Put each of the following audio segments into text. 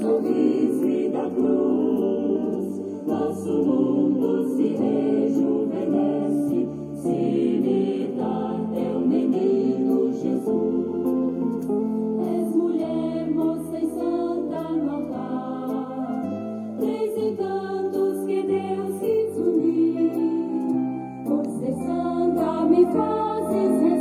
sorriso da cruz, nosso mundo se rejuvenesce, se imitar teu menino Jesus. És mulher, moça e santa no altar, três encantos que Deus quis unir. Por ser santa me fazes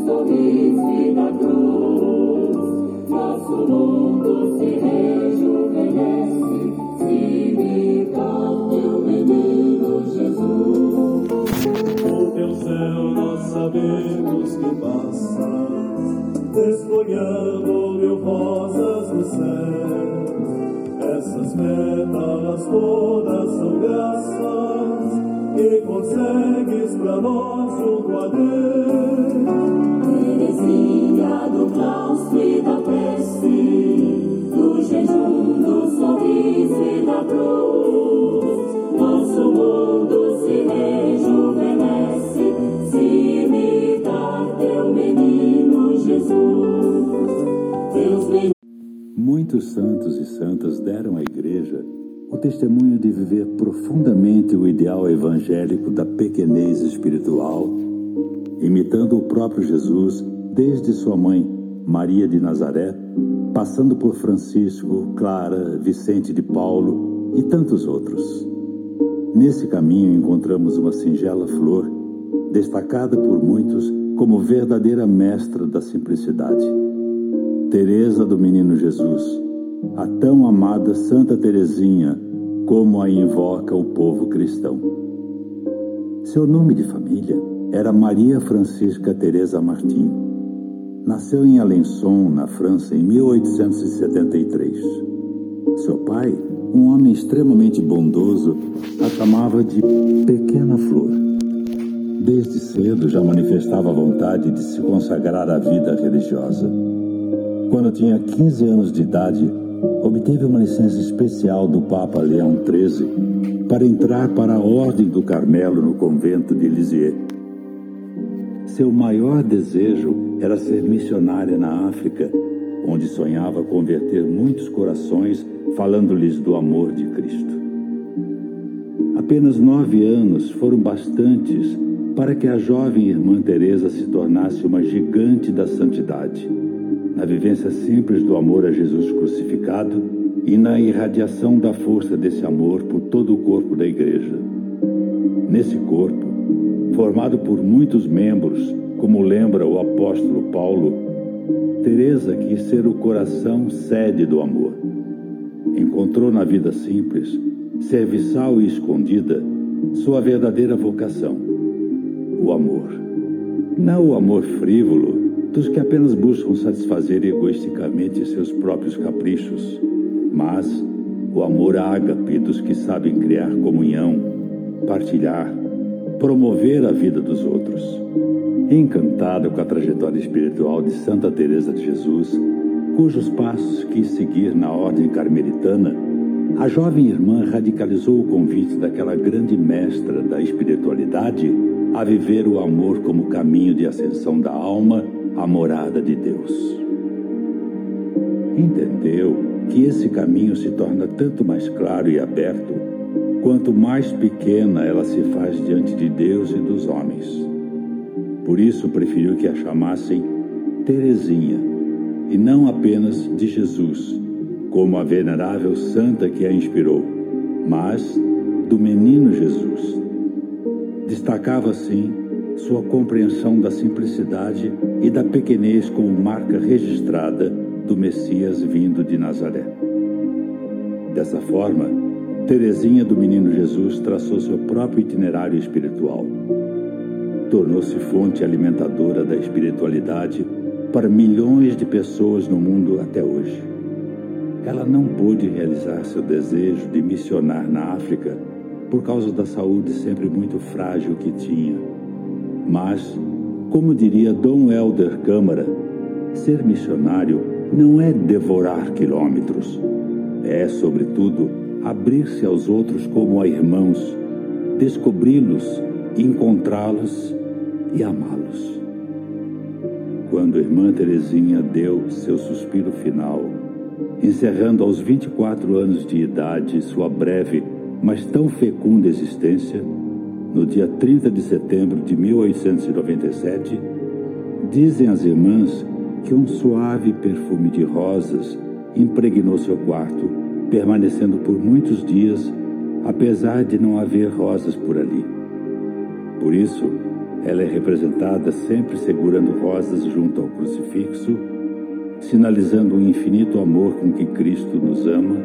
jejum, do sorriso e da cruz, nosso mundo se rejuvenesce, se imita teu menino Jesus. O teu céu nós sabemos que passas, desfolhando mil rosas no céu. Essas pétalas todas são graças que consegues pra nós a Deus. Teresinha do claustro e da prece, do jejum, do sorriso e da cruz, nosso mundo se rejuvenesce, se imita teu menino Jesus. Deus me Muitos santos e santas deram à Igreja o testemunho de viver profundamente o ideal evangélico da pequenez espiritual, imitando o próprio Jesus desde sua mãe, Maria de Nazaré, passando por Francisco, Clara, Vicente de Paulo e tantos outros. Nesse caminho encontramos uma singela flor, destacada por muitos como verdadeira mestra da simplicidade. Teresa do Menino Jesus, a tão amada Santa Teresinha, como a invoca o povo cristão. Seu nome de família era Maria Francisca Teresa Martim. Nasceu em Alençon, na França, em 1873. Seu pai, um homem extremamente bondoso, a chamava de Pequena Flor. Desde cedo já manifestava vontade de se consagrar à vida religiosa. Quando tinha 15 anos de idade, obteve uma licença especial do Papa Leão XIII para entrar para a Ordem do Carmelo no convento de Lisieux. Seu maior desejo era ser missionária na África, onde sonhava converter muitos corações falando-lhes do amor de Cristo. Apenas nove anos foram bastantes para que a jovem irmã Teresa se tornasse uma gigante da santidade na vivência simples do amor a Jesus crucificado e na irradiação da força desse amor por todo o corpo da Igreja. Nesse corpo, formado por muitos membros, como lembra o apóstolo Paulo, Teresa quis ser o coração sede do amor. Encontrou na vida simples, serviçal e escondida, sua verdadeira vocação, o amor. Não o amor frívolo, dos que apenas buscam satisfazer egoisticamente seus próprios caprichos, mas o amor ágape dos que sabem criar comunhão, partilhar, promover a vida dos outros. Encantada com a trajetória espiritual de Santa Teresa de Jesus, cujos passos quis seguir na ordem carmelitana, a jovem irmã radicalizou o convite daquela grande mestra da espiritualidade a viver o amor como caminho de ascensão da alma a morada de Deus. Entendeu que esse caminho se torna tanto mais claro e aberto quanto mais pequena ela se faz diante de Deus e dos homens. Por isso preferiu que a chamassem Teresinha e não apenas de Jesus, como a venerável santa que a inspirou, mas do menino Jesus. Destacava assim sua compreensão da simplicidade e da pequenez como marca registrada do Messias vindo de Nazaré. Dessa forma, Teresinha do Menino Jesus traçou seu próprio itinerário espiritual. Tornou-se fonte alimentadora da espiritualidade para milhões de pessoas no mundo até hoje. Ela não pôde realizar seu desejo de missionar na África por causa da saúde sempre muito frágil que tinha. Mas, como diria Dom Helder Câmara, ser missionário não é devorar quilômetros, é, sobretudo, abrir-se aos outros como a irmãos, descobri-los, encontrá-los e amá-los. Quando a irmã Teresinha deu seu suspiro final, encerrando aos 24 anos de idade sua breve, mas tão fecunda existência, no dia 30 de setembro de 1897, dizem as irmãs que um suave perfume de rosas impregnou seu quarto, permanecendo por muitos dias, apesar de não haver rosas por ali. Por isso, ela é representada sempre segurando rosas junto ao crucifixo, sinalizando o infinito amor com que Cristo nos ama,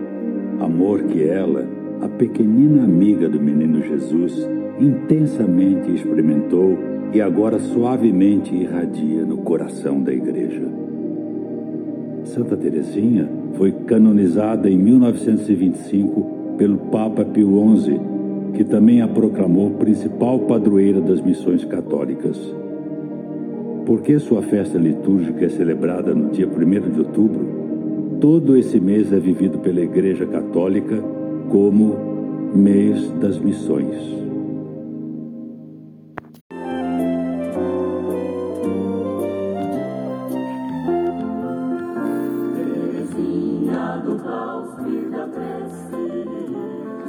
amor que ela, a pequenina amiga do menino Jesus, intensamente experimentou e agora suavemente irradia no coração da igreja. Santa Teresinha foi canonizada em 1925 pelo Papa Pio XI, que também a proclamou principal padroeira das missões católicas. Porque sua festa litúrgica é celebrada no dia 1 de outubro, todo esse mês é vivido pela Igreja Católica como mês das missões.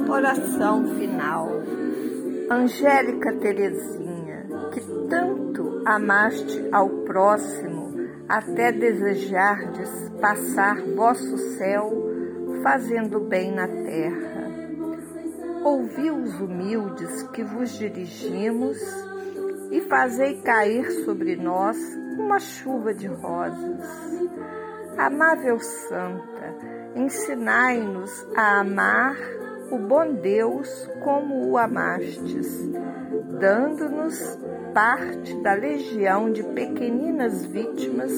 Oração final. Angélica Teresinha, que tanto amaste ao próximo, até desejardes passar vosso céu, fazendo bem na terra. Ouvi os humildes que vos dirigimos e fazei cair sobre nós uma chuva de rosas. Amável Santa, ensinai-nos a amar o bom Deus como o amastes, dando-nos parte da legião de pequeninas vítimas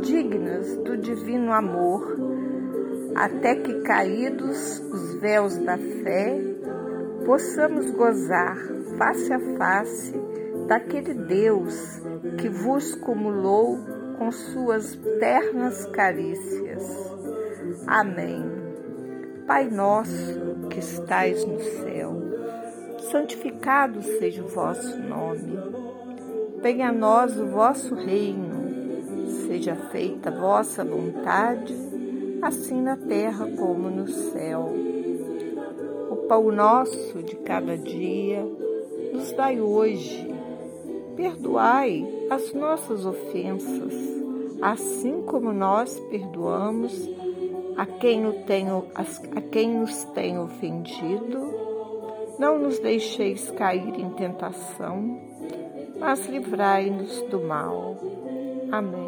dignas do divino amor, até que caídos os véus da fé, possamos gozar face a face daquele Deus que vos cumulou com suas ternas carícias. Amém. Pai nosso que estais no céu, santificado seja o vosso nome. Venha a nós o vosso reino, seja feita a vossa vontade, assim na terra como no céu. O pão nosso de cada dia nos dai hoje. Perdoai as nossas ofensas, assim como nós perdoamos a quem, tenho, a quem nos tem ofendido, não nos deixeis cair em tentação, mas livrai-nos do mal. Amém.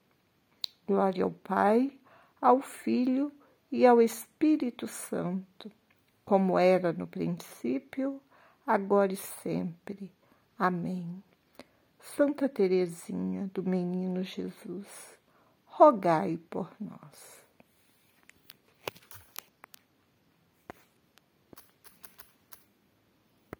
Glória ao Pai, ao Filho e ao Espírito Santo, como era no princípio, agora e sempre. Amém. Santa Teresinha do Menino Jesus, rogai por nós.